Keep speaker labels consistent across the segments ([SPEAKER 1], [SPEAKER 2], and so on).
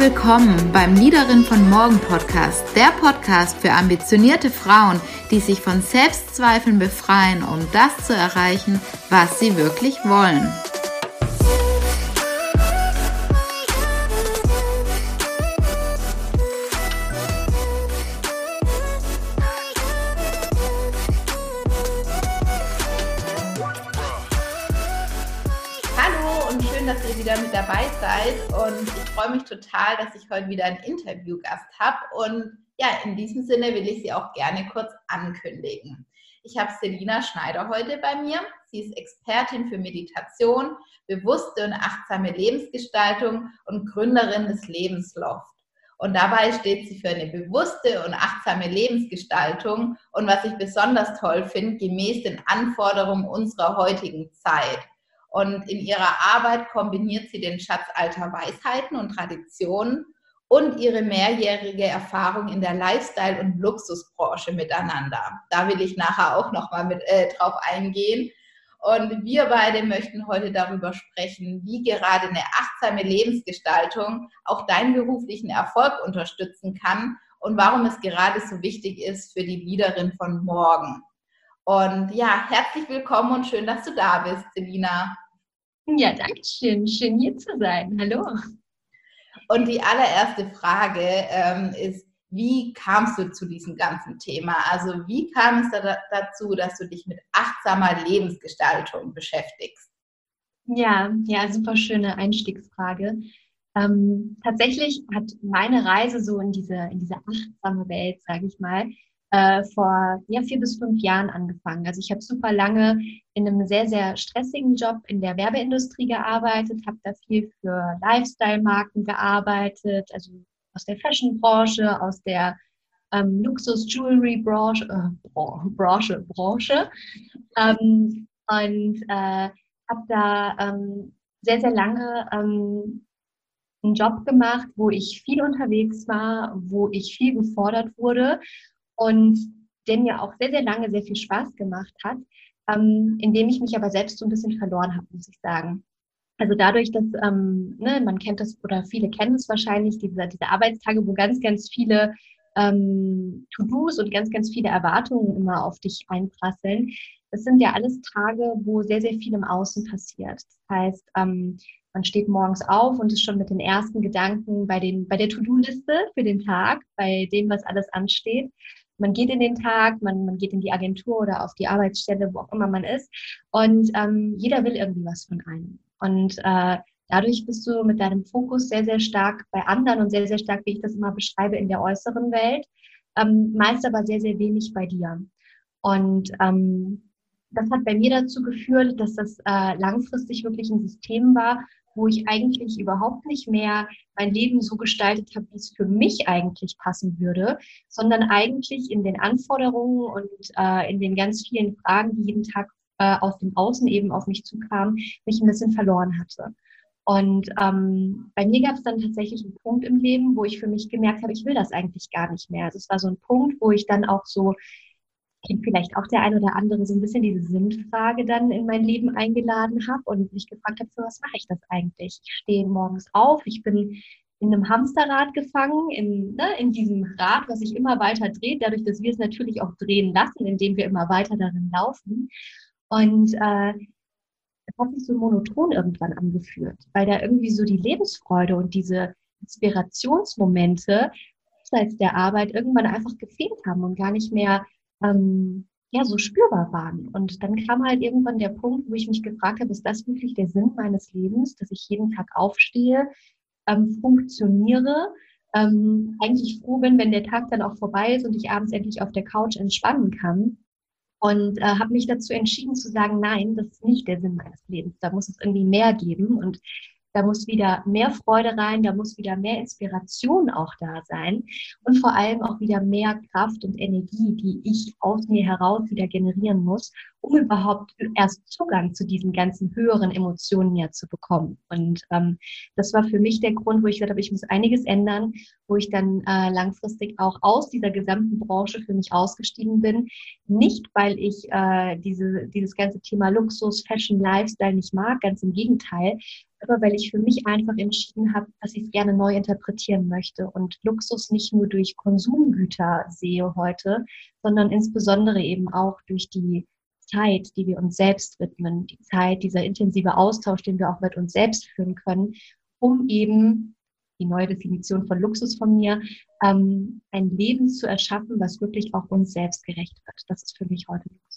[SPEAKER 1] willkommen beim Liederin von Morgen Podcast, der Podcast für ambitionierte Frauen, die sich von Selbstzweifeln befreien, um das zu erreichen, was sie wirklich wollen. Freue mich total, dass ich heute wieder einen Interviewgast habe. Und ja, in diesem Sinne will ich sie auch gerne kurz ankündigen. Ich habe Selina Schneider heute bei mir. Sie ist Expertin für Meditation, bewusste und achtsame Lebensgestaltung und Gründerin des Lebensloft. Und dabei steht sie für eine bewusste und achtsame Lebensgestaltung und was ich besonders toll finde, gemäß den Anforderungen unserer heutigen Zeit. Und in ihrer Arbeit kombiniert sie den Schatz alter Weisheiten und Traditionen und ihre mehrjährige Erfahrung in der Lifestyle- und Luxusbranche miteinander. Da will ich nachher auch nochmal mit äh, drauf eingehen. Und wir beide möchten heute darüber sprechen, wie gerade eine achtsame Lebensgestaltung auch deinen beruflichen Erfolg unterstützen kann und warum es gerade so wichtig ist für die Leaderin von morgen. Und ja, herzlich willkommen und schön, dass du da bist, Selina.
[SPEAKER 2] Ja, danke schön. Schön hier zu sein. Hallo.
[SPEAKER 1] Und die allererste Frage ähm, ist, wie kamst du zu diesem ganzen Thema? Also wie kam es da dazu, dass du dich mit achtsamer Lebensgestaltung beschäftigst?
[SPEAKER 2] Ja, ja, super schöne Einstiegsfrage. Ähm, tatsächlich hat meine Reise so in diese, in diese achtsame Welt, sage ich mal, äh, vor ja, vier bis fünf Jahren angefangen. Also ich habe super lange in einem sehr, sehr stressigen Job in der Werbeindustrie gearbeitet, habe da viel für Lifestyle-Marken gearbeitet, also aus der Fashion-Branche, aus der ähm, Luxus-Jewelry-Branche, äh, Branche, Branche. Ähm, und äh, habe da ähm, sehr, sehr lange ähm, einen Job gemacht, wo ich viel unterwegs war, wo ich viel gefordert wurde und der mir auch sehr, sehr lange sehr viel Spaß gemacht hat, ähm, indem ich mich aber selbst so ein bisschen verloren habe, muss ich sagen. Also dadurch, dass ähm, ne, man kennt das oder viele kennen es wahrscheinlich, diese, diese Arbeitstage, wo ganz, ganz viele ähm, To-Dos und ganz, ganz viele Erwartungen immer auf dich einprasseln. Das sind ja alles Tage, wo sehr, sehr viel im Außen passiert. Das heißt, ähm, man steht morgens auf und ist schon mit den ersten Gedanken bei, den, bei der To-Do-Liste für den Tag, bei dem, was alles ansteht man geht in den Tag, man, man geht in die Agentur oder auf die Arbeitsstelle, wo auch immer man ist. Und ähm, jeder will irgendwie was von einem. Und äh, dadurch bist du mit deinem Fokus sehr, sehr stark bei anderen und sehr, sehr stark, wie ich das immer beschreibe, in der äußeren Welt. Ähm, meist aber sehr, sehr wenig bei dir. Und ähm, das hat bei mir dazu geführt, dass das äh, langfristig wirklich ein System war, wo ich eigentlich überhaupt nicht mehr mein Leben so gestaltet habe, wie es für mich eigentlich passen würde, sondern eigentlich in den Anforderungen und äh, in den ganz vielen Fragen, die jeden Tag äh, aus dem Außen eben auf mich zukamen, mich ein bisschen verloren hatte. Und ähm, bei mir gab es dann tatsächlich einen Punkt im Leben, wo ich für mich gemerkt habe, ich will das eigentlich gar nicht mehr. Also es war so ein Punkt, wo ich dann auch so kennt vielleicht auch der ein oder andere so ein bisschen diese Sinnfrage dann in mein Leben eingeladen habe und mich gefragt habe, für was mache ich das eigentlich? Ich stehe morgens auf, ich bin in einem Hamsterrad gefangen, in, ne, in diesem Rad, was sich immer weiter dreht, dadurch, dass wir es natürlich auch drehen lassen, indem wir immer weiter darin laufen. Und äh, es hat sich so monoton irgendwann angefühlt, weil da irgendwie so die Lebensfreude und diese Inspirationsmomente abseits der Arbeit irgendwann einfach gefehlt haben und gar nicht mehr ähm, ja so spürbar waren. Und dann kam halt irgendwann der Punkt, wo ich mich gefragt habe, ist das wirklich der Sinn meines Lebens, dass ich jeden Tag aufstehe, ähm, funktioniere, ähm, eigentlich froh bin, wenn der Tag dann auch vorbei ist und ich abends endlich auf der Couch entspannen kann. Und äh, habe mich dazu entschieden zu sagen, nein, das ist nicht der Sinn meines Lebens. Da muss es irgendwie mehr geben. Und da muss wieder mehr Freude rein, da muss wieder mehr Inspiration auch da sein und vor allem auch wieder mehr Kraft und Energie, die ich aus mir heraus wieder generieren muss, um überhaupt erst Zugang zu diesen ganzen höheren Emotionen ja zu bekommen. Und ähm, das war für mich der Grund, wo ich gesagt habe, ich muss einiges ändern, wo ich dann äh, langfristig auch aus dieser gesamten Branche für mich ausgestiegen bin. Nicht, weil ich äh, diese, dieses ganze Thema Luxus, Fashion, Lifestyle nicht mag, ganz im Gegenteil, aber weil ich für mich einfach entschieden habe, dass ich es gerne neu interpretieren möchte und Luxus nicht nur durch Konsumgüter sehe heute, sondern insbesondere eben auch durch die Zeit, die wir uns selbst widmen, die Zeit, dieser intensive Austausch, den wir auch mit uns selbst führen können, um eben die neue Definition von Luxus von mir, ähm, ein Leben zu erschaffen, was wirklich auch uns selbst gerecht wird. Das ist für mich heute Luxus.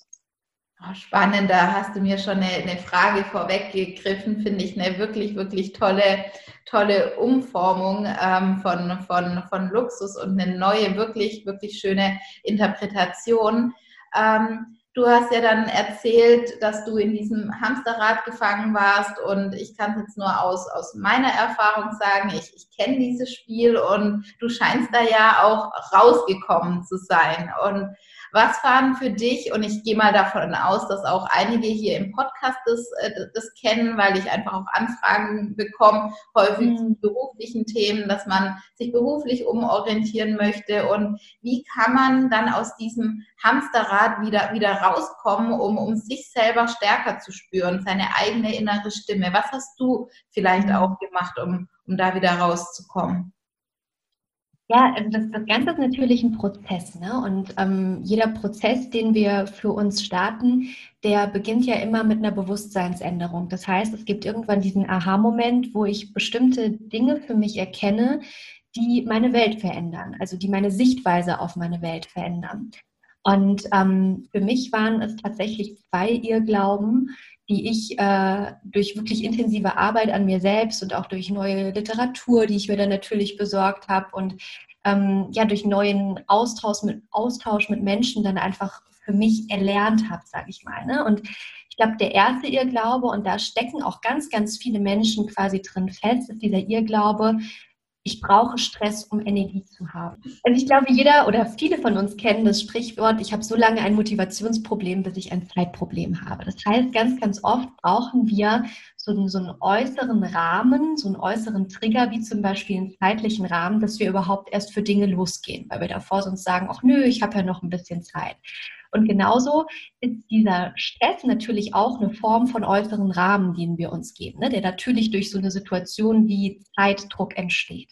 [SPEAKER 1] Oh, spannend, da hast du mir schon eine, eine Frage vorweggegriffen, finde ich eine wirklich, wirklich tolle, tolle Umformung ähm, von, von, von Luxus und eine neue, wirklich, wirklich schöne Interpretation. Ähm, Du hast ja dann erzählt, dass du in diesem Hamsterrad gefangen warst und ich kann es jetzt nur aus, aus meiner Erfahrung sagen, ich, ich kenne dieses Spiel und du scheinst da ja auch rausgekommen zu sein. Und was waren für dich, und ich gehe mal davon aus, dass auch einige hier im Podcast das, äh, das kennen, weil ich einfach auch Anfragen bekomme, häufig mhm. zu beruflichen Themen, dass man sich beruflich umorientieren möchte. Und wie kann man dann aus diesem Hamsterrad wieder, wieder rauskommen, um, um sich selber stärker zu spüren, seine eigene innere Stimme? Was hast du vielleicht mhm. auch gemacht, um, um da wieder rauszukommen?
[SPEAKER 2] Ja, also das, das Ganze ist natürlich ein Prozess. Ne? Und ähm, jeder Prozess, den wir für uns starten, der beginnt ja immer mit einer Bewusstseinsänderung. Das heißt, es gibt irgendwann diesen Aha-Moment, wo ich bestimmte Dinge für mich erkenne, die meine Welt verändern, also die meine Sichtweise auf meine Welt verändern. Und ähm, für mich waren es tatsächlich zwei Irrglauben, die ich äh, durch wirklich intensive Arbeit an mir selbst und auch durch neue Literatur, die ich mir dann natürlich besorgt habe und ähm, ja durch neuen Austausch mit, Austausch mit Menschen dann einfach für mich erlernt habe, sage ich mal. Ne? Und ich glaube, der erste Irrglaube, und da stecken auch ganz, ganz viele Menschen quasi drin fest, ist dieser Irrglaube, ich brauche Stress, um Energie zu haben. Also ich glaube, jeder oder viele von uns kennen das Sprichwort, ich habe so lange ein Motivationsproblem, bis ich ein Zeitproblem habe. Das heißt, ganz, ganz oft brauchen wir so einen, so einen äußeren Rahmen, so einen äußeren Trigger, wie zum Beispiel einen zeitlichen Rahmen, dass wir überhaupt erst für Dinge losgehen, weil wir davor sonst sagen, ach nö, ich habe ja noch ein bisschen Zeit. Und genauso ist dieser Stress natürlich auch eine Form von äußeren Rahmen, den wir uns geben, ne, der natürlich durch so eine Situation wie Zeitdruck entsteht.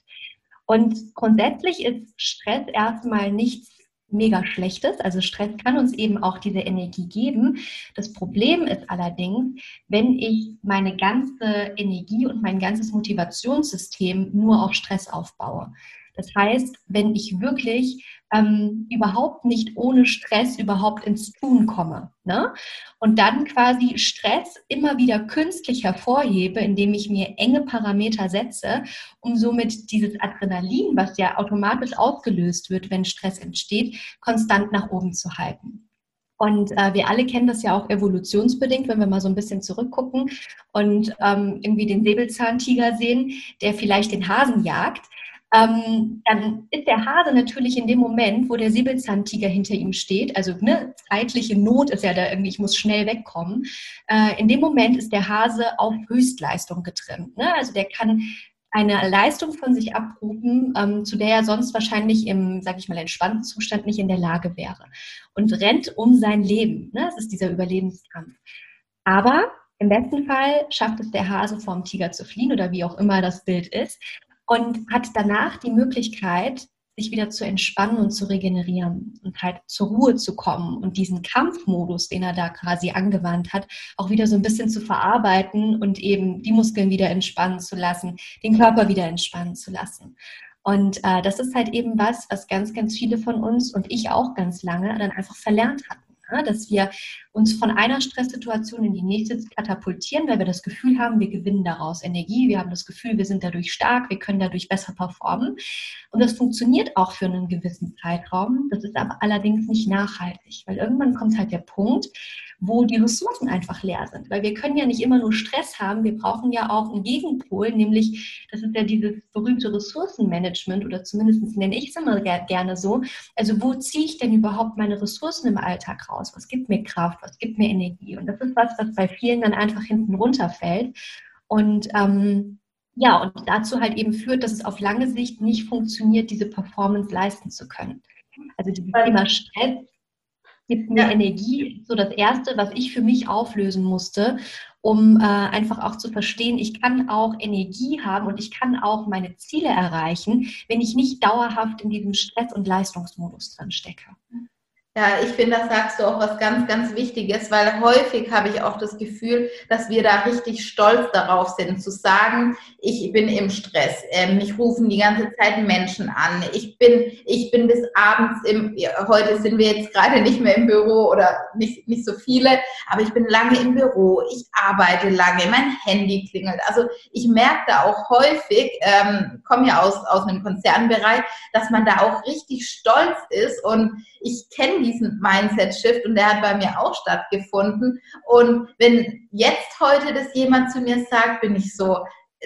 [SPEAKER 2] Und grundsätzlich ist Stress erstmal nichts mega Schlechtes. Also Stress kann uns eben auch diese Energie geben. Das Problem ist allerdings, wenn ich meine ganze Energie und mein ganzes Motivationssystem nur auf Stress aufbaue. Das heißt, wenn ich wirklich ähm, überhaupt nicht ohne Stress überhaupt ins Tun komme. Ne? Und dann quasi Stress immer wieder künstlich hervorhebe, indem ich mir enge Parameter setze, um somit dieses Adrenalin, was ja automatisch ausgelöst wird, wenn Stress entsteht, konstant nach oben zu halten. Und äh, wir alle kennen das ja auch evolutionsbedingt, wenn wir mal so ein bisschen zurückgucken und ähm, irgendwie den Säbelzahntiger sehen, der vielleicht den Hasen jagt ähm, dann ist der Hase natürlich in dem Moment, wo der Säbelzahntiger hinter ihm steht, also ne, zeitliche Not ist ja da irgendwie, ich muss schnell wegkommen. Äh, in dem Moment ist der Hase auf Höchstleistung getrimmt. Ne? Also der kann eine Leistung von sich abrufen, ähm, zu der er sonst wahrscheinlich im, sag ich mal, entspannten Zustand nicht in der Lage wäre. Und rennt um sein Leben. Ne? Das ist dieser Überlebenskampf. Aber im besten Fall schafft es der Hase vom Tiger zu fliehen oder wie auch immer das Bild ist und hat danach die Möglichkeit, sich wieder zu entspannen und zu regenerieren und halt zur Ruhe zu kommen und diesen Kampfmodus, den er da quasi angewandt hat, auch wieder so ein bisschen zu verarbeiten und eben die Muskeln wieder entspannen zu lassen, den Körper wieder entspannen zu lassen. Und äh, das ist halt eben was, was ganz, ganz viele von uns und ich auch ganz lange dann einfach verlernt hatten. Ne? Dass wir uns von einer Stresssituation in die nächste katapultieren, weil wir das Gefühl haben, wir gewinnen daraus Energie, wir haben das Gefühl, wir sind dadurch stark, wir können dadurch besser performen. Und das funktioniert auch für einen gewissen Zeitraum. Das ist aber allerdings nicht nachhaltig, weil irgendwann kommt halt der Punkt, wo die Ressourcen einfach leer sind. Weil wir können ja nicht immer nur Stress haben, wir brauchen ja auch einen Gegenpol, nämlich das ist ja dieses berühmte Ressourcenmanagement oder zumindest nenne ich es immer gerne so. Also wo ziehe ich denn überhaupt meine Ressourcen im Alltag raus? Aus? Was gibt mir Kraft? Was gibt mir Energie? Und das ist was, was bei vielen dann einfach hinten runterfällt. Und ähm, ja, und dazu halt eben führt, dass es auf lange Sicht nicht funktioniert, diese Performance leisten zu können. Also dieses Thema Stress gibt mir ja. Energie, so das Erste, was ich für mich auflösen musste, um äh, einfach auch zu verstehen, ich kann auch Energie haben und ich kann auch meine Ziele erreichen, wenn ich nicht dauerhaft in diesem Stress- und Leistungsmodus drin stecke.
[SPEAKER 1] Ja, ich finde, das sagst du auch was ganz, ganz Wichtiges, weil häufig habe ich auch das Gefühl, dass wir da richtig stolz darauf sind, zu sagen, ich bin im Stress, ähm, mich rufen die ganze Zeit Menschen an, ich bin, ich bin bis abends im, heute sind wir jetzt gerade nicht mehr im Büro oder nicht, nicht so viele, aber ich bin lange im Büro, ich arbeite lange, mein Handy klingelt. Also ich merke da auch häufig, ähm, komme ja aus, aus einem Konzernbereich, dass man da auch richtig stolz ist und ich kenne diesen Mindset-Shift und der hat bei mir auch stattgefunden. Und wenn jetzt heute das jemand zu mir sagt, bin ich so,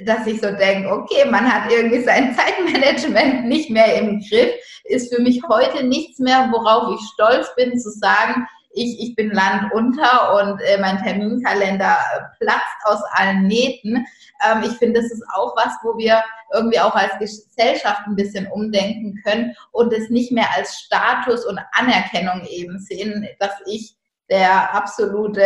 [SPEAKER 1] dass ich so denke, okay, man hat irgendwie sein Zeitmanagement nicht mehr im Griff, ist für mich heute nichts mehr, worauf ich stolz bin, zu sagen, ich, ich bin landunter und äh, mein Terminkalender platzt aus allen Nähten. Ähm, ich finde, das ist auch was, wo wir irgendwie auch als Gesellschaft ein bisschen umdenken können und es nicht mehr als Status und Anerkennung eben sehen, dass ich der absolute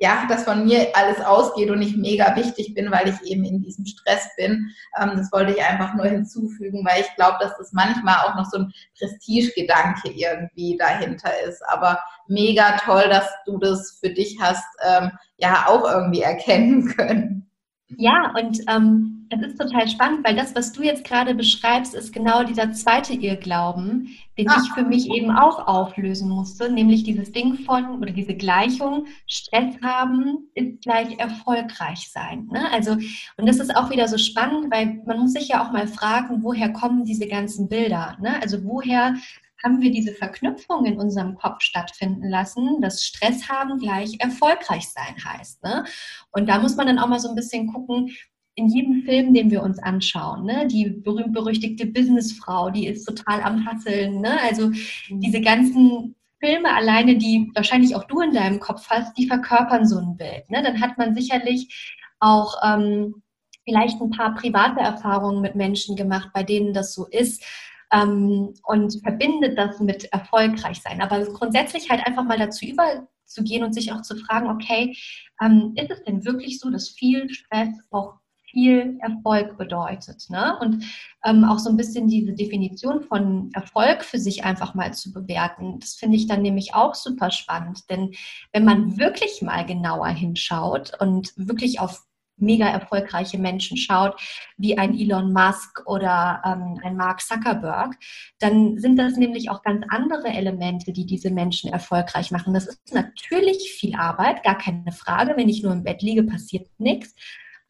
[SPEAKER 1] ja, dass von mir alles ausgeht und ich mega wichtig bin, weil ich eben in diesem Stress bin. Ähm, das wollte ich einfach nur hinzufügen, weil ich glaube, dass das manchmal auch noch so ein Prestigegedanke irgendwie dahinter ist. Aber mega toll, dass du das für dich hast, ähm, ja, auch irgendwie erkennen können.
[SPEAKER 2] Ja, und ähm, es ist total spannend, weil das, was du jetzt gerade beschreibst, ist genau dieser zweite Irrglauben, den Ach. ich für mich eben auch auflösen musste, nämlich dieses Ding von oder diese Gleichung, Stress haben ist gleich erfolgreich sein. Ne? Also, und das ist auch wieder so spannend, weil man muss sich ja auch mal fragen, woher kommen diese ganzen Bilder? Ne? Also woher haben wir diese Verknüpfung in unserem Kopf stattfinden lassen, dass Stress haben gleich erfolgreich sein heißt. Ne? Und da muss man dann auch mal so ein bisschen gucken, in jedem Film, den wir uns anschauen, ne? die berühmt-berüchtigte Businessfrau, die ist total am Hasseln. Ne? Also mhm. diese ganzen Filme alleine, die wahrscheinlich auch du in deinem Kopf hast, die verkörpern so ein Bild. Ne? Dann hat man sicherlich auch ähm, vielleicht ein paar private Erfahrungen mit Menschen gemacht, bei denen das so ist ähm, und verbindet das mit erfolgreich sein. Aber grundsätzlich halt einfach mal dazu überzugehen und sich auch zu fragen, okay, ähm, ist es denn wirklich so, dass viel Stress auch viel Erfolg bedeutet. Ne? Und ähm, auch so ein bisschen diese Definition von Erfolg für sich einfach mal zu bewerten, das finde ich dann nämlich auch super spannend. Denn wenn man wirklich mal genauer hinschaut und wirklich auf mega erfolgreiche Menschen schaut, wie ein Elon Musk oder ähm, ein Mark Zuckerberg, dann sind das nämlich auch ganz andere Elemente, die diese Menschen erfolgreich machen. Das ist natürlich viel Arbeit, gar keine Frage. Wenn ich nur im Bett liege, passiert nichts.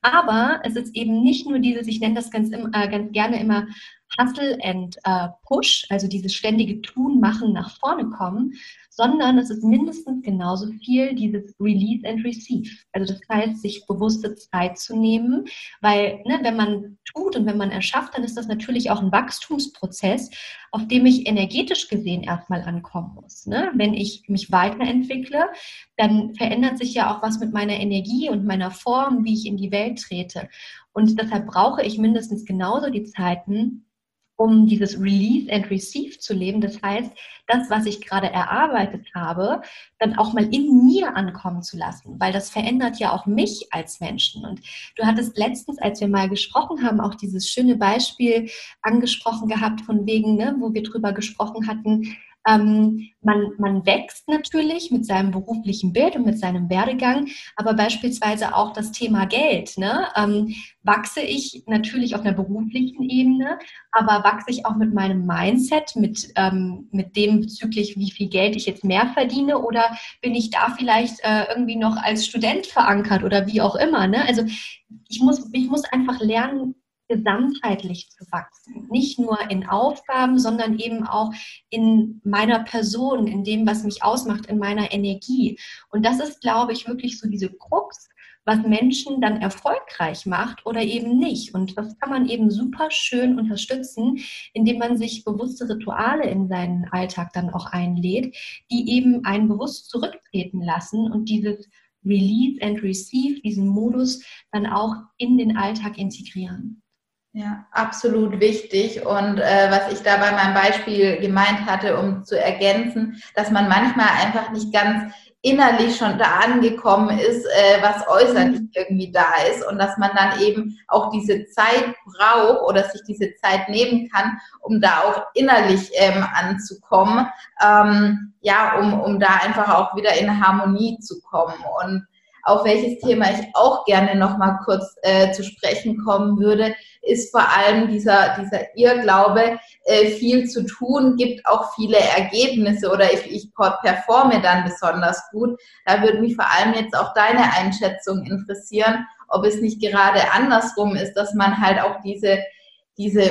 [SPEAKER 2] Aber es ist eben nicht nur dieses, ich nenne das ganz, äh, ganz gerne immer Hustle and äh, Push, also dieses ständige Tun, Machen, nach vorne kommen, sondern es ist mindestens genauso viel dieses Release and Receive. Also das heißt, sich bewusste Zeit zu nehmen, weil ne, wenn man tut und wenn man erschafft, dann ist das natürlich auch ein Wachstumsprozess, auf dem ich energetisch gesehen erstmal ankommen muss. Ne? Wenn ich mich weiterentwickle, dann verändert sich ja auch was mit meiner Energie und meiner Form, wie ich in die Welt trete. Und deshalb brauche ich mindestens genauso die Zeiten, um dieses Release and Receive zu leben. Das heißt, das, was ich gerade erarbeitet habe, dann auch mal in mir ankommen zu lassen, weil das verändert ja auch mich als Menschen. Und du hattest letztens, als wir mal gesprochen haben, auch dieses schöne Beispiel angesprochen gehabt, von wegen, ne, wo wir drüber gesprochen hatten, ähm, man, man wächst natürlich mit seinem beruflichen Bild und mit seinem Werdegang, aber beispielsweise auch das Thema Geld. Ne? Ähm, wachse ich natürlich auf einer beruflichen Ebene, aber wachse ich auch mit meinem Mindset, mit, ähm, mit dem bezüglich, wie viel Geld ich jetzt mehr verdiene oder bin ich da vielleicht äh, irgendwie noch als Student verankert oder wie auch immer. Ne? Also ich muss, ich muss einfach lernen, gesamtheitlich zu wachsen. Nicht nur in Aufgaben, sondern eben auch in meiner Person, in dem, was mich ausmacht, in meiner Energie. Und das ist, glaube ich, wirklich so diese Krux was Menschen dann erfolgreich macht oder eben nicht. Und das kann man eben super schön unterstützen, indem man sich bewusste Rituale in seinen Alltag dann auch einlädt, die eben einen bewusst zurücktreten lassen und dieses Release and Receive, diesen Modus dann auch in den Alltag integrieren.
[SPEAKER 1] Ja, absolut wichtig. Und äh, was ich da bei meinem Beispiel gemeint hatte, um zu ergänzen, dass man manchmal einfach nicht ganz innerlich schon da angekommen ist, äh, was äußerlich mhm. irgendwie da ist und dass man dann eben auch diese Zeit braucht oder sich diese Zeit nehmen kann, um da auch innerlich ähm, anzukommen, ähm, ja, um, um da einfach auch wieder in Harmonie zu kommen. Und auf welches Thema ich auch gerne noch mal kurz äh, zu sprechen kommen würde, ist vor allem dieser, dieser Irrglaube, äh, viel zu tun, gibt auch viele Ergebnisse oder ich, ich performe dann besonders gut. Da würde mich vor allem jetzt auch deine Einschätzung interessieren, ob es nicht gerade andersrum ist, dass man halt auch diese, diese,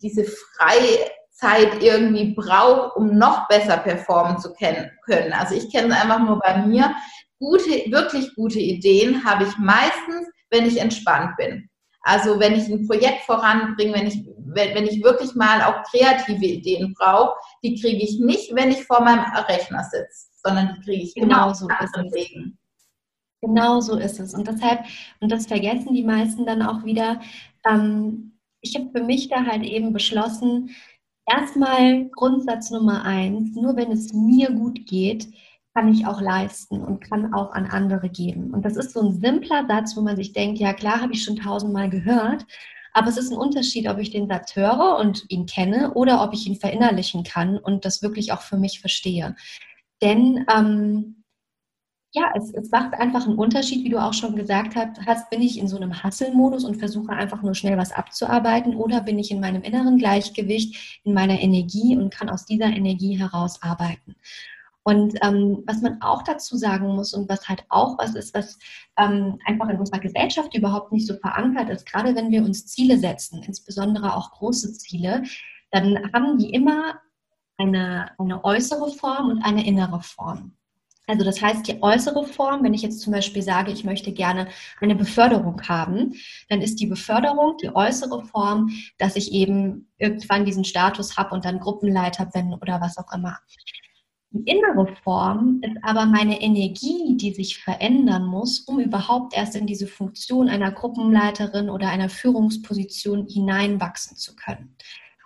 [SPEAKER 1] diese Freizeit irgendwie braucht, um noch besser performen zu können. Also ich kenne es einfach nur bei mir. Gute, wirklich gute Ideen habe ich meistens, wenn ich entspannt bin. Also wenn ich ein Projekt voranbringe, wenn ich, wenn, wenn ich wirklich mal auch kreative Ideen brauche, die kriege ich nicht, wenn ich vor meinem Rechner sitze, sondern die kriege ich
[SPEAKER 2] genau so Wegen. Genau so ist es. Und deshalb, und das vergessen die meisten dann auch wieder, ähm, ich habe für mich da halt eben beschlossen, erstmal Grundsatz Nummer eins, nur wenn es mir gut geht, kann ich auch leisten und kann auch an andere geben. Und das ist so ein simpler Satz, wo man sich denkt, ja klar, habe ich schon tausendmal gehört, aber es ist ein Unterschied, ob ich den Satz höre und ihn kenne oder ob ich ihn verinnerlichen kann und das wirklich auch für mich verstehe. Denn ähm, ja, es, es macht einfach einen Unterschied, wie du auch schon gesagt hast, bin ich in so einem Hustle-Modus und versuche einfach nur schnell was abzuarbeiten oder bin ich in meinem inneren Gleichgewicht, in meiner Energie und kann aus dieser Energie heraus arbeiten. Und ähm, was man auch dazu sagen muss und was halt auch was ist, was ähm, einfach in unserer Gesellschaft überhaupt nicht so verankert ist, gerade wenn wir uns Ziele setzen, insbesondere auch große Ziele, dann haben die immer eine, eine äußere Form und eine innere Form. Also das heißt, die äußere Form, wenn ich jetzt zum Beispiel sage, ich möchte gerne eine Beförderung haben, dann ist die Beförderung die äußere Form, dass ich eben irgendwann diesen Status habe und dann Gruppenleiter bin oder was auch immer. Die innere Form ist aber meine Energie, die sich verändern muss, um überhaupt erst in diese Funktion einer Gruppenleiterin oder einer Führungsposition hineinwachsen zu können.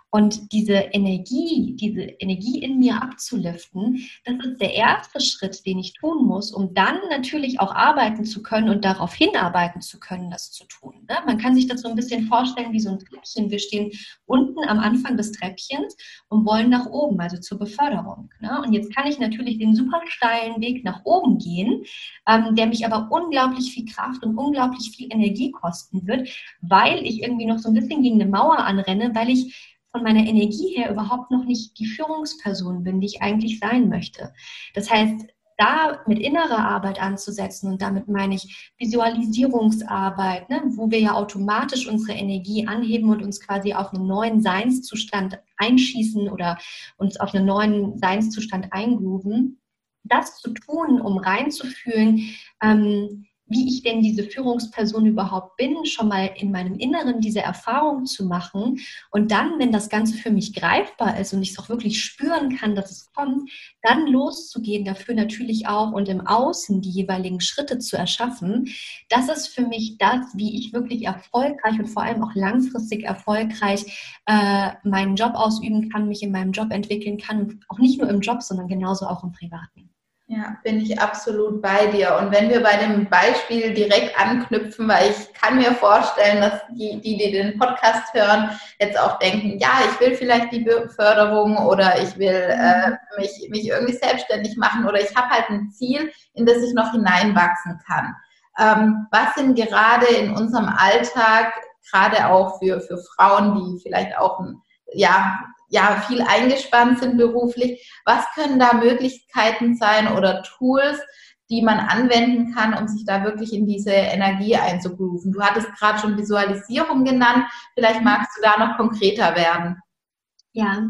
[SPEAKER 2] Und diese Energie, diese Energie in mir abzuliften, das ist der erste Schritt, den ich tun muss, um dann natürlich auch arbeiten zu können und darauf hinarbeiten zu können, das zu tun. Ne? Man kann sich das so ein bisschen vorstellen wie so ein Treppchen. Wir stehen unten am Anfang des Treppchens und wollen nach oben, also zur Beförderung. Ne? Und jetzt kann ich natürlich den super steilen Weg nach oben gehen, ähm, der mich aber unglaublich viel Kraft und unglaublich viel Energie kosten wird, weil ich irgendwie noch so ein bisschen gegen eine Mauer anrenne, weil ich von meiner Energie her überhaupt noch nicht die Führungsperson bin, die ich eigentlich sein möchte. Das heißt, da mit innerer Arbeit anzusetzen und damit meine ich Visualisierungsarbeit, ne, wo wir ja automatisch unsere Energie anheben und uns quasi auf einen neuen Seinszustand einschießen oder uns auf einen neuen Seinszustand eingrooven. Das zu tun, um reinzufühlen, ähm, wie ich denn diese Führungsperson überhaupt bin, schon mal in meinem Inneren diese Erfahrung zu machen und dann, wenn das Ganze für mich greifbar ist und ich es auch wirklich spüren kann, dass es kommt, dann loszugehen, dafür natürlich auch und im Außen die jeweiligen Schritte zu erschaffen. Das ist für mich das, wie ich wirklich erfolgreich und vor allem auch langfristig erfolgreich äh, meinen Job ausüben kann, mich in meinem Job entwickeln kann auch nicht nur im Job, sondern genauso auch im Privaten.
[SPEAKER 1] Ja, bin ich absolut bei dir. Und wenn wir bei dem Beispiel direkt anknüpfen, weil ich kann mir vorstellen, dass die, die, die den Podcast hören, jetzt auch denken, ja, ich will vielleicht die Förderung oder ich will äh, mhm. mich, mich irgendwie selbstständig machen oder ich habe halt ein Ziel, in das ich noch hineinwachsen kann. Ähm, was sind gerade in unserem Alltag, gerade auch für, für Frauen, die vielleicht auch ein, ja, ja viel eingespannt sind beruflich. Was können da Möglichkeiten sein oder Tools, die man anwenden kann, um sich da wirklich in diese Energie einzugrooven? Du hattest gerade schon Visualisierung genannt. Vielleicht magst du da noch konkreter werden.
[SPEAKER 2] Ja,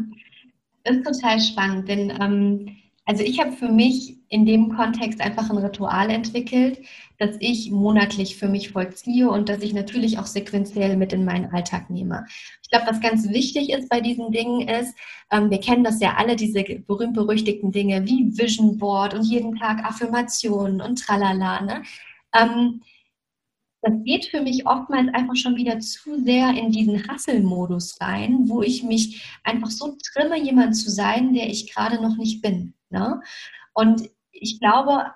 [SPEAKER 2] das ist total spannend, denn ähm, Also ich habe für mich in dem Kontext einfach ein Ritual entwickelt, das ich monatlich für mich vollziehe und das ich natürlich auch sequenziell mit in meinen Alltag nehme. Ich glaube, was ganz wichtig ist bei diesen Dingen ist, ähm, wir kennen das ja alle, diese berühmt-berüchtigten Dinge wie Vision Board und jeden Tag Affirmationen und tralala. Ne? Ähm, das geht für mich oftmals einfach schon wieder zu sehr in diesen Hasselmodus rein, wo ich mich einfach so trimme, jemand zu sein, der ich gerade noch nicht bin. Ne? Und ich glaube,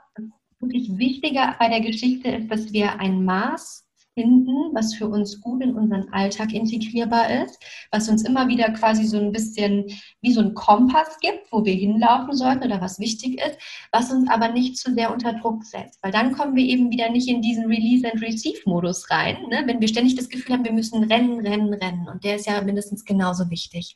[SPEAKER 2] wirklich wichtiger bei der Geschichte ist, dass wir ein Maß finden, was für uns gut in unseren Alltag integrierbar ist, was uns immer wieder quasi so ein bisschen wie so ein Kompass gibt, wo wir hinlaufen sollten oder was wichtig ist, was uns aber nicht zu sehr unter Druck setzt. Weil dann kommen wir eben wieder nicht in diesen Release and Receive-Modus rein, ne? wenn wir ständig das Gefühl haben, wir müssen rennen, rennen, rennen. Und der ist ja mindestens genauso wichtig.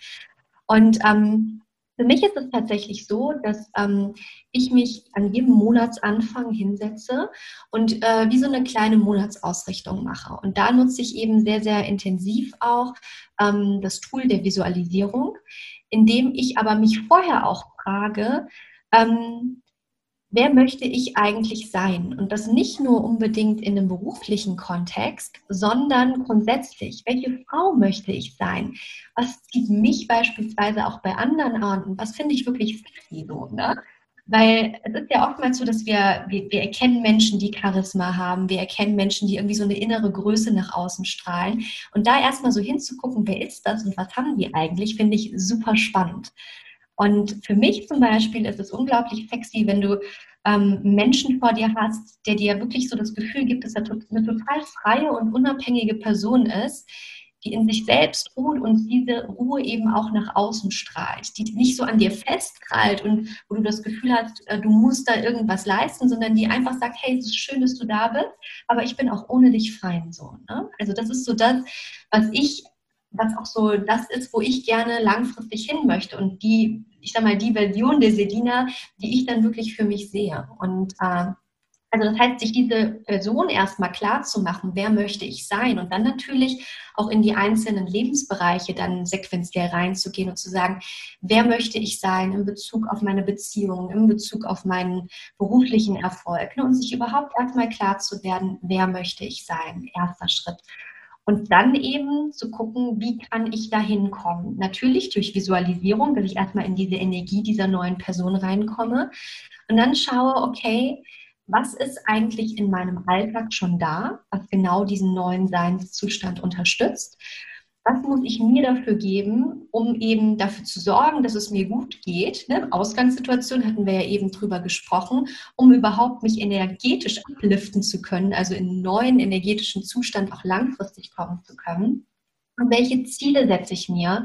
[SPEAKER 2] Und ähm, für mich ist es tatsächlich so, dass ähm, ich mich an jedem Monatsanfang hinsetze und äh, wie so eine kleine Monatsausrichtung mache. Und da nutze ich eben sehr, sehr intensiv auch ähm, das Tool der Visualisierung, indem ich aber mich vorher auch frage, ähm, wer möchte ich eigentlich sein? Und das nicht nur unbedingt in einem beruflichen Kontext, sondern grundsätzlich. Welche Frau möchte ich sein? Was zieht mich beispielsweise auch bei anderen an? Was finde ich wirklich sexy so, ne? Weil es ist ja oftmals so, dass wir, wir, wir erkennen Menschen, die Charisma haben, wir erkennen Menschen, die irgendwie so eine innere Größe nach außen strahlen. Und da erstmal so hinzugucken, wer ist das und was haben die eigentlich, finde ich super spannend. Und für mich zum Beispiel ist es unglaublich sexy, wenn du ähm, Menschen vor dir hast, der dir wirklich so das Gefühl gibt, dass er eine total freie und unabhängige Person ist, die in sich selbst ruht und diese Ruhe eben auch nach außen strahlt, die nicht so an dir festkrallt und wo du das Gefühl hast, äh, du musst da irgendwas leisten, sondern die einfach sagt, hey, es ist schön, dass du da bist, aber ich bin auch ohne dich fein so. Ne? Also das ist so das, was ich was auch so das ist, wo ich gerne langfristig hin möchte und die, ich sag mal, die Version der Selina, die ich dann wirklich für mich sehe. Und äh, also das heißt, sich diese Person erstmal klar zu machen, wer möchte ich sein und dann natürlich auch in die einzelnen Lebensbereiche dann sequenziell reinzugehen und zu sagen, wer möchte ich sein in Bezug auf meine Beziehungen, in Bezug auf meinen beruflichen Erfolg ne? und sich überhaupt erstmal klar zu werden, wer möchte ich sein, erster Schritt. Und dann eben zu gucken, wie kann ich da hinkommen? Natürlich durch Visualisierung, dass ich erstmal in diese Energie dieser neuen Person reinkomme und dann schaue, okay, was ist eigentlich in meinem Alltag schon da, was genau diesen neuen Seinszustand unterstützt? Was muss ich mir dafür geben, um eben dafür zu sorgen, dass es mir gut geht. Ne? Ausgangssituation hatten wir ja eben drüber gesprochen, um überhaupt mich energetisch abliften zu können, also in einen neuen energetischen Zustand auch langfristig kommen zu können. Und welche Ziele setze ich mir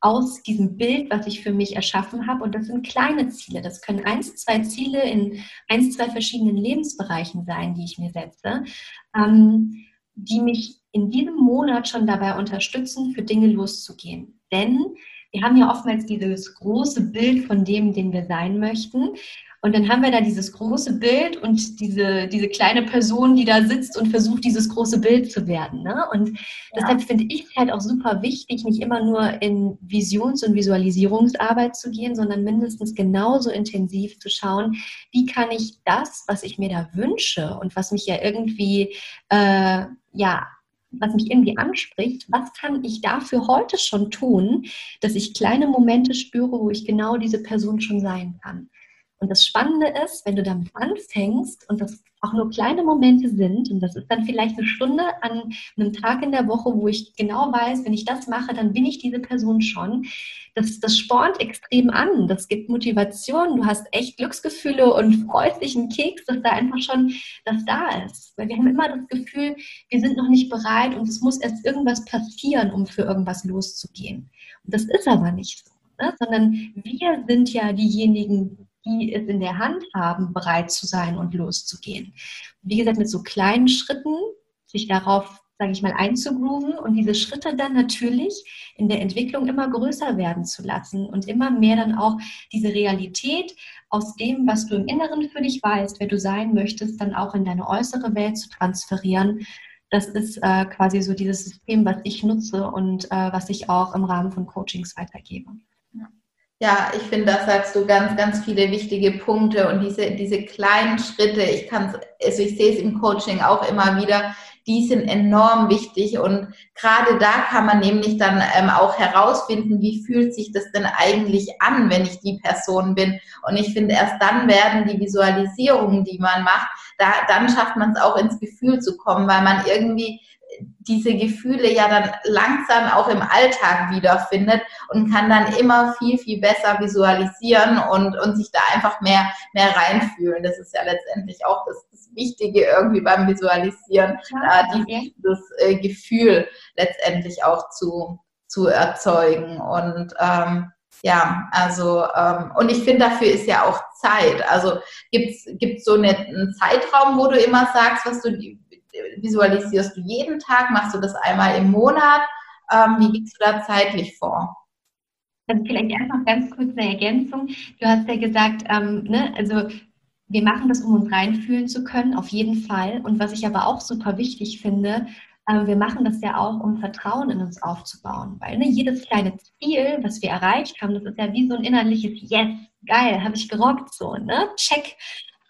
[SPEAKER 2] aus diesem Bild, was ich für mich erschaffen habe? Und das sind kleine Ziele. Das können eins, zwei Ziele in eins, zwei verschiedenen Lebensbereichen sein, die ich mir setze, ähm, die mich in diesem Monat schon dabei unterstützen, für Dinge loszugehen. Denn wir haben ja oftmals dieses große Bild von dem, den wir sein möchten. Und dann haben wir da dieses große Bild und diese, diese kleine Person, die da sitzt und versucht, dieses große Bild zu werden. Ne? Und ja. deshalb finde ich es halt auch super wichtig, nicht immer nur in Visions- und Visualisierungsarbeit zu gehen, sondern mindestens genauso intensiv zu schauen, wie kann ich das, was ich mir da wünsche und was mich ja irgendwie, äh, ja, was mich irgendwie anspricht, was kann ich dafür heute schon tun, dass ich kleine Momente spüre, wo ich genau diese Person schon sein kann. Und das Spannende ist, wenn du damit anfängst und das auch nur kleine Momente sind, und das ist dann vielleicht eine Stunde an einem Tag in der Woche, wo ich genau weiß, wenn ich das mache, dann bin ich diese Person schon. Das, das spornt extrem an, das gibt Motivation, du hast echt Glücksgefühle und freust dich einen Keks, dass da einfach schon das da ist. Weil wir haben immer das Gefühl, wir sind noch nicht bereit und es muss erst irgendwas passieren, um für irgendwas loszugehen. Und das ist aber nicht so. Ne? sondern wir sind ja diejenigen, die es in der Hand haben, bereit zu sein und loszugehen. Wie gesagt, mit so kleinen Schritten sich darauf, sage ich mal, einzugrooven und diese Schritte dann natürlich in der Entwicklung immer größer werden zu lassen und immer mehr dann auch diese Realität aus dem, was du im Inneren für dich weißt, wer du sein möchtest, dann auch in deine äußere Welt zu transferieren. Das ist äh, quasi so dieses System, was ich nutze und äh, was ich auch im Rahmen von Coachings weitergebe.
[SPEAKER 1] Ja, ich finde, da sagst du ganz, ganz viele wichtige Punkte und diese, diese kleinen Schritte, ich kann also ich sehe es im Coaching auch immer wieder, die sind enorm wichtig und gerade da kann man nämlich dann ähm, auch herausfinden, wie fühlt sich das denn eigentlich an, wenn ich die Person bin. Und ich finde, erst dann werden die Visualisierungen, die man macht, da, dann schafft man es auch ins Gefühl zu kommen, weil man irgendwie diese Gefühle ja dann langsam auch im Alltag wiederfindet und kann dann immer viel, viel besser visualisieren und, und sich da einfach mehr, mehr reinfühlen. Das ist ja letztendlich auch das, das Wichtige irgendwie beim Visualisieren, ja, äh, dieses, dieses äh, Gefühl letztendlich auch zu, zu erzeugen. Und ähm, ja, also ähm, und ich finde, dafür ist ja auch Zeit. Also gibt es so eine, einen Zeitraum, wo du immer sagst, was du visualisierst du jeden Tag? Machst du das einmal im Monat? Ähm, wie gehst du da zeitlich vor?
[SPEAKER 2] Also vielleicht noch ganz kurz eine Ergänzung. Du hast ja gesagt, ähm, ne, also wir machen das, um uns reinfühlen zu können, auf jeden Fall. Und was ich aber auch super wichtig finde, äh, wir machen das ja auch, um Vertrauen in uns aufzubauen. Weil ne, jedes kleine Ziel, was wir erreicht haben, das ist ja wie so ein innerliches Yes, geil, habe ich gerockt, so, ne? Check.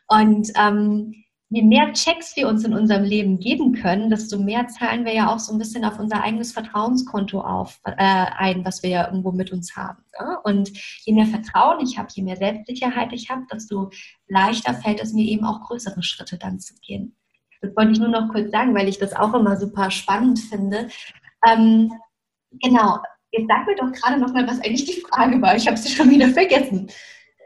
[SPEAKER 2] Und ähm, je mehr Checks wir uns in unserem Leben geben können, desto mehr zahlen wir ja auch so ein bisschen auf unser eigenes Vertrauenskonto auf, äh, ein, was wir ja irgendwo mit uns haben. Ne? Und je mehr Vertrauen ich habe, je mehr Selbstsicherheit ich habe, desto leichter fällt es mir eben auch größere Schritte dann zu gehen. Das wollte ich nur noch kurz sagen, weil ich das auch immer super spannend finde. Ähm, genau, jetzt sag mir doch gerade noch mal, was eigentlich die Frage war. Ich habe sie schon wieder vergessen.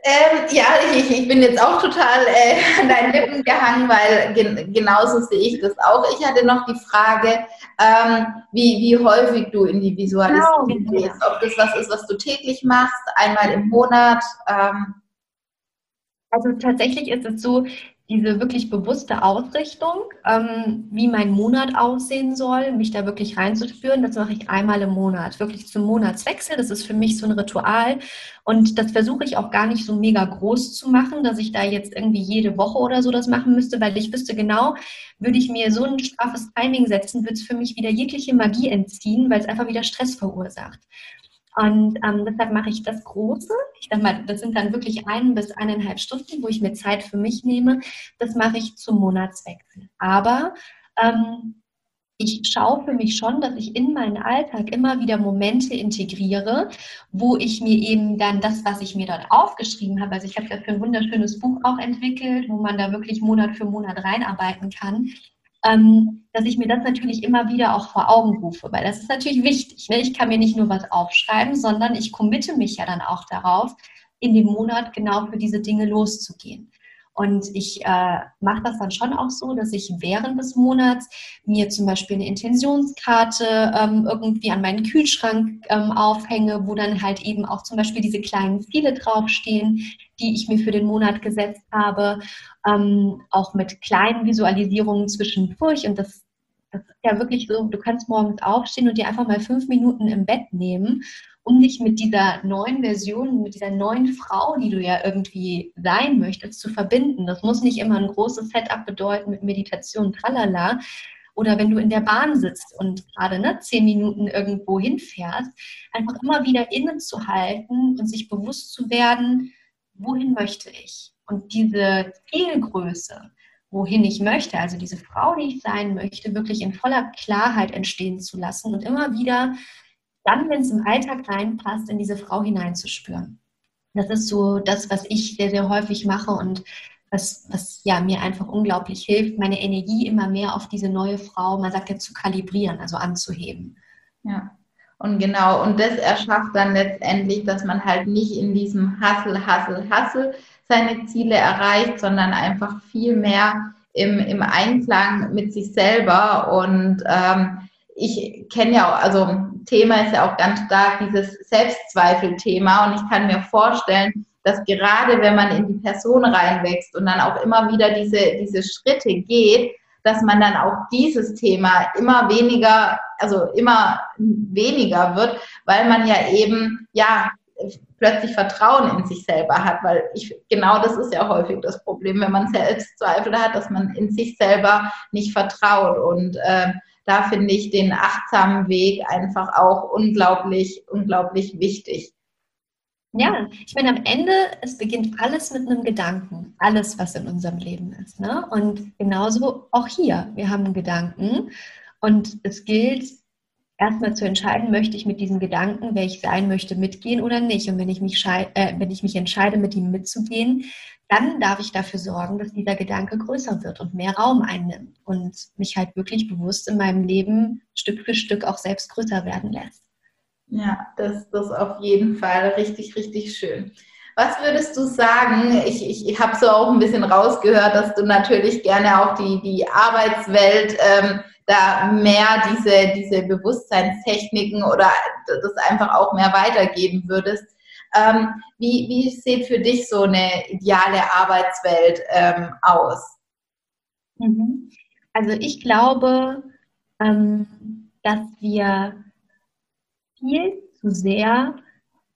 [SPEAKER 1] Ähm, ja, ich, ich, bin jetzt auch total äh, an deinen Lippen gehangen, weil gen genauso sehe ich das auch. Ich hatte noch die Frage, ähm, wie, wie häufig du in die Visualisierung genau. gehst. Ob das was ist, was du täglich machst, einmal im Monat. Ähm.
[SPEAKER 2] Also tatsächlich ist es so, diese wirklich bewusste Ausrichtung, ähm, wie mein Monat aussehen soll, mich da wirklich reinzuspüren, das mache ich einmal im Monat, wirklich zum Monatswechsel. Das ist für mich so ein Ritual und das versuche ich auch gar nicht so mega groß zu machen, dass ich da jetzt irgendwie jede Woche oder so das machen müsste, weil ich wüsste genau, würde ich mir so ein straffes Timing setzen, würde es für mich wieder jegliche Magie entziehen, weil es einfach wieder Stress verursacht. Und ähm, deshalb mache ich das Große. Ich sag mal, das sind dann wirklich ein bis eineinhalb Stunden, wo ich mir Zeit für mich nehme. Das mache ich zum Monatswechsel. Aber ähm, ich schaue für mich schon, dass ich in meinen Alltag immer wieder Momente integriere, wo ich mir eben dann das, was ich mir dort aufgeschrieben habe, also ich habe dafür ein wunderschönes Buch auch entwickelt, wo man da wirklich Monat für Monat reinarbeiten kann, dass ich mir das natürlich immer wieder auch vor Augen rufe, weil das ist natürlich wichtig. Ne? Ich kann mir nicht nur was aufschreiben, sondern ich committe mich ja dann auch darauf, in dem Monat genau für diese Dinge loszugehen. Und ich äh, mache das dann schon auch so, dass ich während des Monats mir zum Beispiel eine Intentionskarte ähm, irgendwie an meinen Kühlschrank ähm, aufhänge, wo dann halt eben auch zum Beispiel diese kleinen Ziele draufstehen, die ich mir für den Monat gesetzt habe, ähm, auch mit kleinen Visualisierungen zwischendurch. Und das, das ist ja wirklich so, du kannst morgens aufstehen und dir einfach mal fünf Minuten im Bett nehmen um dich mit dieser neuen Version, mit dieser neuen Frau, die du ja irgendwie sein möchtest, zu verbinden. Das muss nicht immer ein großes Setup bedeuten mit Meditation, tralala. Oder wenn du in der Bahn sitzt und gerade ne, zehn Minuten irgendwo hinfährst, einfach immer wieder innezuhalten und sich bewusst zu werden, wohin möchte ich? Und diese Zielgröße, wohin ich möchte, also diese Frau, die ich sein möchte, wirklich in voller Klarheit entstehen zu lassen und immer wieder dann, wenn es im Alltag reinpasst, in diese Frau hineinzuspüren. Das ist so das, was ich sehr, sehr häufig mache und was, was ja mir einfach unglaublich hilft, meine Energie immer mehr auf diese neue Frau, man sagt ja zu kalibrieren, also anzuheben.
[SPEAKER 1] Ja. Und genau, und das erschafft dann letztendlich, dass man halt nicht in diesem Hassel, Hassel, Hassel seine Ziele erreicht, sondern einfach viel mehr im, im Einklang mit sich selber. Und ähm, ich kenne ja auch, also Thema ist ja auch ganz stark dieses Selbstzweifel-Thema. Und ich kann mir vorstellen, dass gerade wenn man in die Person reinwächst und dann auch immer wieder diese, diese Schritte geht, dass man dann auch dieses Thema immer weniger, also immer weniger wird, weil man ja eben, ja, plötzlich Vertrauen in sich selber hat, weil ich, genau das ist ja häufig das Problem, wenn man Selbstzweifel hat, dass man in sich selber nicht vertraut. Und äh, da finde ich den achtsamen Weg einfach auch unglaublich, unglaublich wichtig.
[SPEAKER 2] Ja, ich meine, am Ende, es beginnt alles mit einem Gedanken. Alles, was in unserem Leben ist. Ne? Und genauso auch hier. Wir haben einen Gedanken und es gilt, erstmal zu entscheiden, möchte ich mit diesem Gedanken, wer ich sein möchte, mitgehen oder nicht. Und wenn ich mich, äh, wenn ich mich entscheide, mit ihm mitzugehen, dann darf ich dafür sorgen, dass dieser Gedanke größer wird und mehr Raum einnimmt und mich halt wirklich bewusst in meinem Leben Stück für Stück auch selbst größer werden lässt.
[SPEAKER 1] Ja, das, ist auf jeden Fall richtig, richtig schön. Was würdest du sagen? Ich, ich, ich habe so auch ein bisschen rausgehört, dass du natürlich gerne auch die, die Arbeitswelt ähm, da mehr diese, diese Bewusstseinstechniken oder das einfach auch mehr weitergeben würdest. Ähm, wie, wie sieht für dich so eine ideale Arbeitswelt ähm, aus?
[SPEAKER 2] Mhm. Also ich glaube, ähm, dass wir viel zu sehr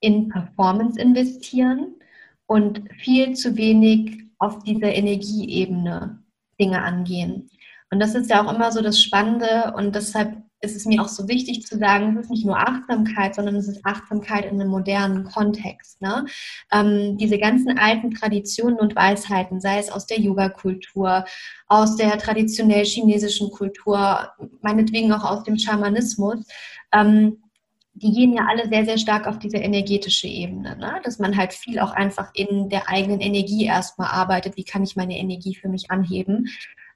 [SPEAKER 2] in Performance investieren und viel zu wenig auf dieser Energieebene Dinge angehen. Und das ist ja auch immer so das Spannende und deshalb ist es mir auch so wichtig zu sagen, es ist nicht nur Achtsamkeit, sondern es ist Achtsamkeit in einem modernen Kontext. Ne? Ähm, diese ganzen alten Traditionen und Weisheiten, sei es aus der Yoga-Kultur, aus der traditionell chinesischen Kultur, meinetwegen auch aus dem Schamanismus, ähm, die gehen ja alle sehr, sehr stark auf diese energetische Ebene, ne? dass man halt viel auch einfach in der eigenen Energie erstmal arbeitet. Wie kann ich meine Energie für mich anheben?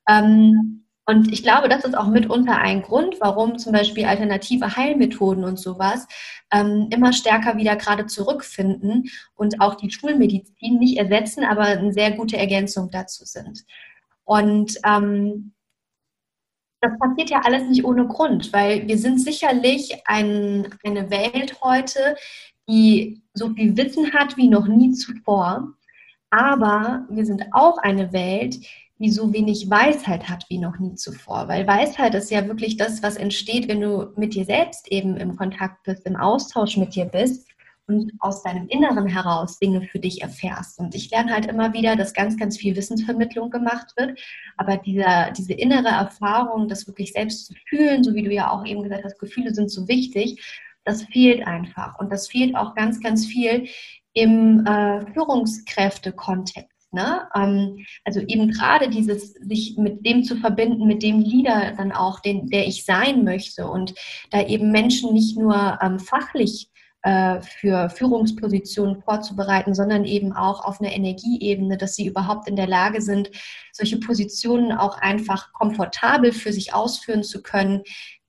[SPEAKER 2] Ähm, und ich glaube, das ist auch mitunter ein Grund, warum zum Beispiel alternative Heilmethoden und sowas ähm, immer stärker wieder gerade zurückfinden und auch die Schulmedizin nicht ersetzen, aber eine sehr gute Ergänzung dazu sind. Und ähm, das passiert ja alles nicht ohne Grund, weil wir sind sicherlich ein, eine Welt heute, die so viel Wissen hat wie noch nie zuvor. Aber wir sind auch eine Welt, die so wenig Weisheit hat wie noch nie zuvor. Weil Weisheit ist ja wirklich das, was entsteht, wenn du mit dir selbst eben im Kontakt bist, im Austausch mit dir bist und aus deinem Inneren heraus Dinge für dich erfährst. Und ich lerne halt immer wieder, dass ganz, ganz viel Wissensvermittlung gemacht wird. Aber dieser, diese innere Erfahrung, das wirklich selbst zu fühlen, so wie du ja auch eben gesagt hast, Gefühle sind so wichtig, das fehlt einfach. Und das fehlt auch ganz, ganz viel im äh, Führungskräftekontext. Ne? Ähm, also eben gerade dieses, sich mit dem zu verbinden, mit dem Leader dann auch, den, der ich sein möchte und da eben Menschen nicht nur ähm, fachlich äh, für Führungspositionen vorzubereiten, sondern eben auch auf einer Energieebene, dass sie überhaupt in der Lage sind, solche Positionen auch einfach komfortabel für sich ausführen zu können,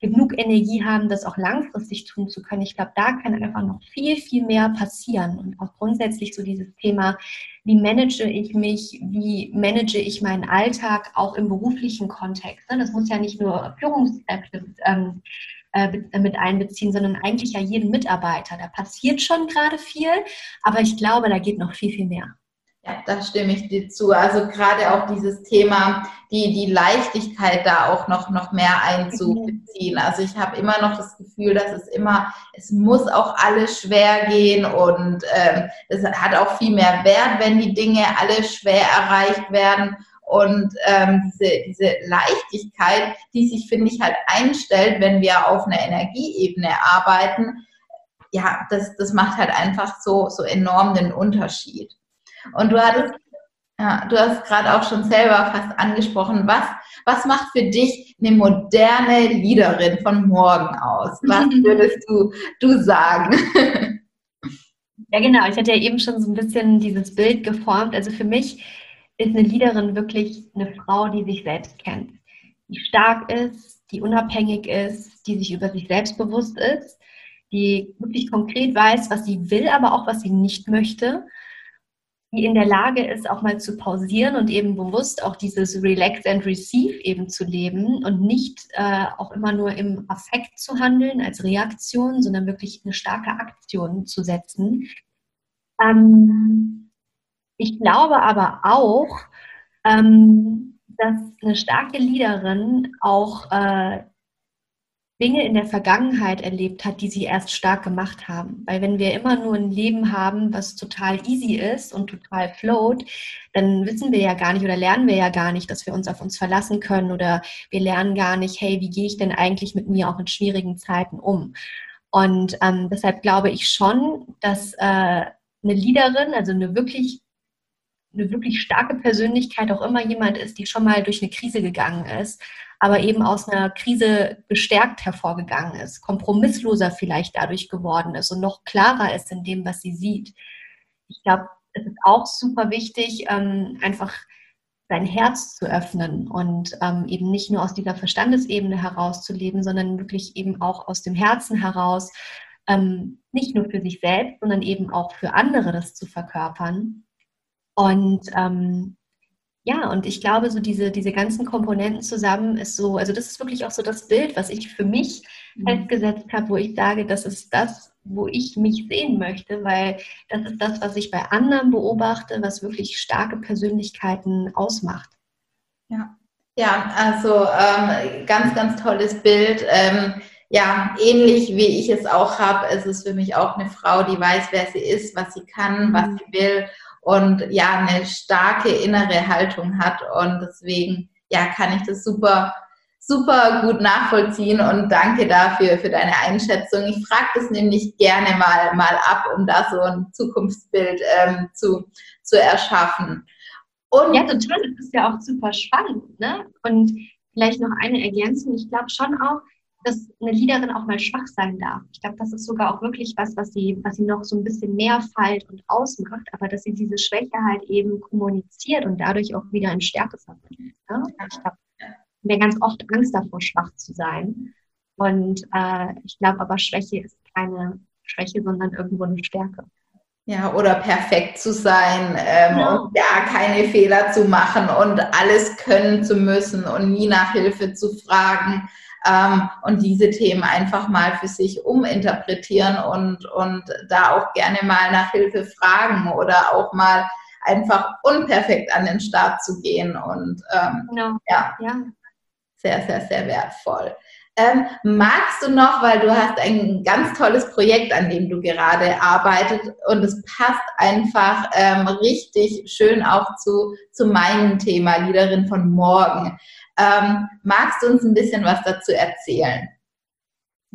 [SPEAKER 2] genug Energie haben, das auch langfristig tun zu können. Ich glaube, da kann einfach noch viel, viel mehr passieren. Und auch grundsätzlich so dieses Thema, wie manage ich mich, wie manage ich meinen Alltag auch im beruflichen Kontext. Ne? Das muss ja nicht nur Führungskräfte ähm, äh, mit einbeziehen, sondern eigentlich ja jeden Mitarbeiter. Da passiert schon gerade viel, aber ich glaube, da geht noch viel, viel mehr.
[SPEAKER 1] Ja, da stimme ich dir zu. Also gerade auch dieses Thema, die, die Leichtigkeit da auch noch, noch mehr einzubeziehen. Also ich habe immer noch das Gefühl, dass es immer, es muss auch alles schwer gehen und ähm, es hat auch viel mehr Wert, wenn die Dinge alle schwer erreicht werden. Und ähm, diese, diese Leichtigkeit, die sich, finde ich, halt einstellt, wenn wir auf einer Energieebene arbeiten, ja, das, das macht halt einfach so, so enorm den Unterschied. Und du hattest, ja, du hast gerade auch schon selber fast angesprochen, was, was macht für dich eine moderne Leaderin von morgen aus? Was würdest du, du sagen?
[SPEAKER 2] Ja, genau. Ich hatte ja eben schon so ein bisschen dieses Bild geformt. Also für mich ist eine Leaderin wirklich eine Frau, die sich selbst kennt, die stark ist, die unabhängig ist, die sich über sich selbst bewusst ist, die wirklich konkret weiß, was sie will, aber auch was sie nicht möchte die in der Lage ist, auch mal zu pausieren und eben bewusst auch dieses Relax and Receive eben zu leben und nicht äh, auch immer nur im Affekt zu handeln als Reaktion, sondern wirklich eine starke Aktion zu setzen. Ähm, ich glaube aber auch, ähm, dass eine starke Leaderin auch äh, Dinge in der Vergangenheit erlebt hat, die sie erst stark gemacht haben. Weil wenn wir immer nur ein Leben haben, was total easy ist und total float, dann wissen wir ja gar nicht oder lernen wir ja gar nicht, dass wir uns auf uns verlassen können oder wir lernen gar nicht, hey, wie gehe ich denn eigentlich mit mir auch in schwierigen Zeiten um? Und ähm, deshalb glaube ich schon, dass äh, eine Leaderin, also eine wirklich, eine wirklich starke Persönlichkeit auch immer jemand ist, die schon mal durch eine Krise gegangen ist, aber eben aus einer Krise gestärkt hervorgegangen ist, kompromissloser vielleicht dadurch geworden ist und noch klarer ist in dem, was sie sieht. Ich glaube, es ist auch super wichtig, ähm, einfach sein Herz zu öffnen und ähm, eben nicht nur aus dieser Verstandesebene heraus zu leben, sondern wirklich eben auch aus dem Herzen heraus, ähm, nicht nur für sich selbst, sondern eben auch für andere das zu verkörpern. Und ähm, ja, und ich glaube, so diese, diese ganzen Komponenten zusammen ist so, also das ist wirklich auch so das Bild, was ich für mich mhm. festgesetzt habe, wo ich sage, das ist das, wo ich mich sehen möchte, weil das ist das, was ich bei anderen beobachte, was wirklich starke Persönlichkeiten ausmacht.
[SPEAKER 1] Ja, ja also ähm, ganz, ganz tolles Bild. Ähm, ja, ähnlich wie ich es auch habe, ist es für mich auch eine Frau, die weiß, wer sie ist, was sie kann, was mhm. sie will und ja, eine starke innere Haltung hat. Und deswegen, ja, kann ich das super, super gut nachvollziehen und danke dafür für deine Einschätzung. Ich frage das nämlich gerne mal, mal ab, um da so ein Zukunftsbild ähm, zu, zu erschaffen.
[SPEAKER 2] Und ja, total. Das ist ja auch super spannend. Ne? Und vielleicht noch eine Ergänzung. Ich glaube schon auch, dass eine Leaderin auch mal schwach sein darf. Ich glaube, das ist sogar auch wirklich was, was sie, was sie noch so ein bisschen mehr feilt und ausmacht, aber dass sie diese Schwäche halt eben kommuniziert und dadurch auch wieder in Stärke verwandelt. Ja? Ich glaube, wir ganz oft Angst davor, schwach zu sein. Und äh, ich glaube aber, Schwäche ist keine Schwäche, sondern irgendwo eine Stärke.
[SPEAKER 1] Ja, oder perfekt zu sein ähm, ja. und ja, keine Fehler zu machen und alles können zu müssen und nie nach Hilfe zu fragen ähm, und diese Themen einfach mal für sich uminterpretieren und, und da auch gerne mal nach Hilfe fragen oder auch mal einfach unperfekt an den Start zu gehen. Und ähm, genau. ja, ja, sehr, sehr, sehr wertvoll. Ähm, magst du noch, weil du hast ein ganz tolles Projekt, an dem du gerade arbeitest und es passt einfach ähm, richtig schön auch zu, zu meinem Thema, Liederin von morgen. Ähm, magst du uns ein bisschen was dazu erzählen?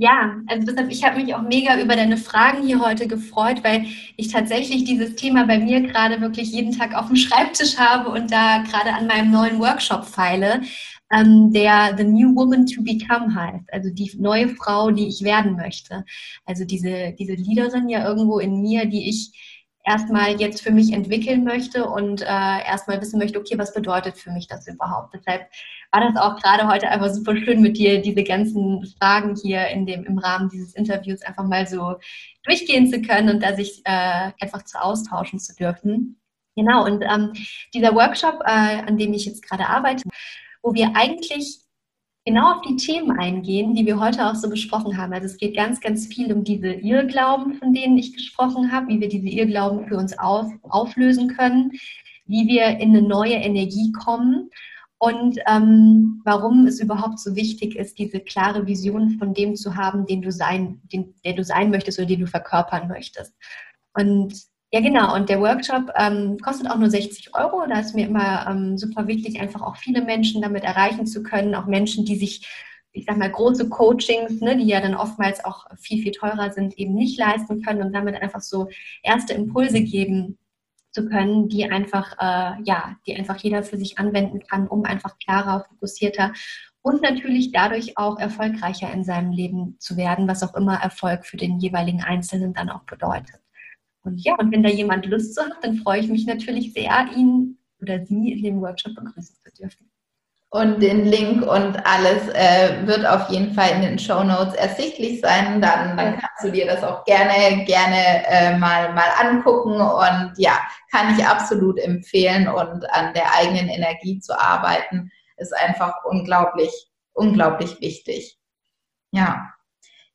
[SPEAKER 2] Ja, also deshalb, ich habe mich auch mega über deine Fragen hier heute gefreut, weil ich tatsächlich dieses Thema bei mir gerade wirklich jeden Tag auf dem Schreibtisch habe und da gerade an meinem neuen Workshop feile, ähm, der The New Woman to Become heißt, also die neue Frau, die ich werden möchte. Also diese, diese Leaderin ja irgendwo in mir, die ich erstmal jetzt für mich entwickeln möchte und äh, erstmal wissen möchte, okay, was bedeutet für mich das überhaupt? Deshalb war das auch gerade heute einfach super schön mit dir, diese ganzen Fragen hier in dem, im Rahmen dieses Interviews einfach mal so durchgehen zu können und da sich äh, einfach zu austauschen zu dürfen. Genau, und ähm, dieser Workshop, äh, an dem ich jetzt gerade arbeite, wo wir eigentlich genau auf die Themen eingehen, die wir heute auch so besprochen haben. Also es geht ganz, ganz viel um diese Irrglauben, von denen ich gesprochen habe, wie wir diese Irrglauben für uns auf, auflösen können, wie wir in eine neue Energie kommen und ähm, warum es überhaupt so wichtig ist, diese klare Vision von dem zu haben, den du sein, den, der du sein möchtest oder den du verkörpern möchtest. Und ja, genau. Und der Workshop ähm, kostet auch nur 60 Euro. Da ist mir immer ähm, super wichtig, einfach auch viele Menschen damit erreichen zu können. Auch Menschen, die sich, ich sag mal, große Coachings, ne, die ja dann oftmals auch viel, viel teurer sind, eben nicht leisten können und damit einfach so erste Impulse geben zu können, die einfach, äh, ja, die einfach jeder für sich anwenden kann, um einfach klarer, fokussierter und natürlich dadurch auch erfolgreicher in seinem Leben zu werden, was auch immer Erfolg für den jeweiligen Einzelnen dann auch bedeutet. Und ja, und wenn da jemand Lust zu hat, dann freue ich mich natürlich sehr, ihn oder sie in dem Workshop begrüßen zu dürfen.
[SPEAKER 1] Und den Link und alles äh, wird auf jeden Fall in den Show Notes ersichtlich sein. Dann, dann kannst du dir das auch gerne, gerne äh, mal, mal angucken. Und ja, kann ich absolut empfehlen. Und an der eigenen Energie zu arbeiten, ist einfach unglaublich, unglaublich wichtig. Ja.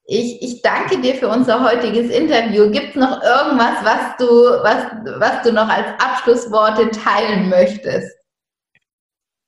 [SPEAKER 1] Ich, ich danke dir für unser heutiges Interview. Gibt es noch irgendwas, was du, was, was du noch als Abschlussworte teilen möchtest?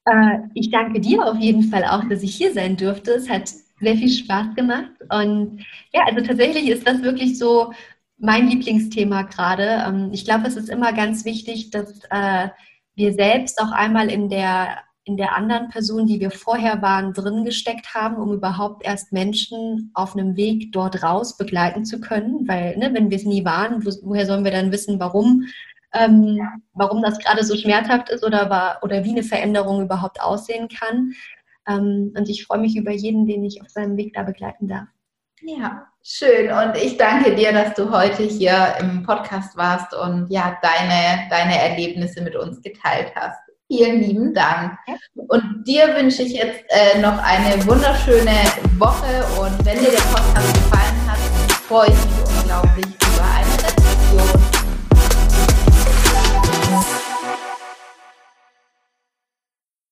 [SPEAKER 2] Äh, ich danke dir auf jeden Fall auch, dass ich hier sein durfte. Es hat sehr viel Spaß gemacht. Und ja, also tatsächlich ist das wirklich so mein Lieblingsthema gerade. Ähm, ich glaube, es ist immer ganz wichtig, dass äh, wir selbst auch einmal in der in der anderen Person, die wir vorher waren, drin gesteckt haben, um überhaupt erst Menschen auf einem Weg dort raus begleiten zu können. Weil, ne, wenn wir es nie waren, wo, woher sollen wir dann wissen, warum, ähm, warum das gerade so schmerzhaft ist oder, war, oder wie eine Veränderung überhaupt aussehen kann. Ähm, und ich freue mich über jeden, den ich auf seinem Weg da begleiten darf.
[SPEAKER 1] Ja, schön. Und ich danke dir, dass du heute hier im Podcast warst und ja, deine, deine Erlebnisse mit uns geteilt hast. Vielen lieben Dank. Und dir wünsche ich jetzt äh, noch eine wunderschöne Woche und wenn dir der Podcast gefallen hat, freue ich mich unglaublich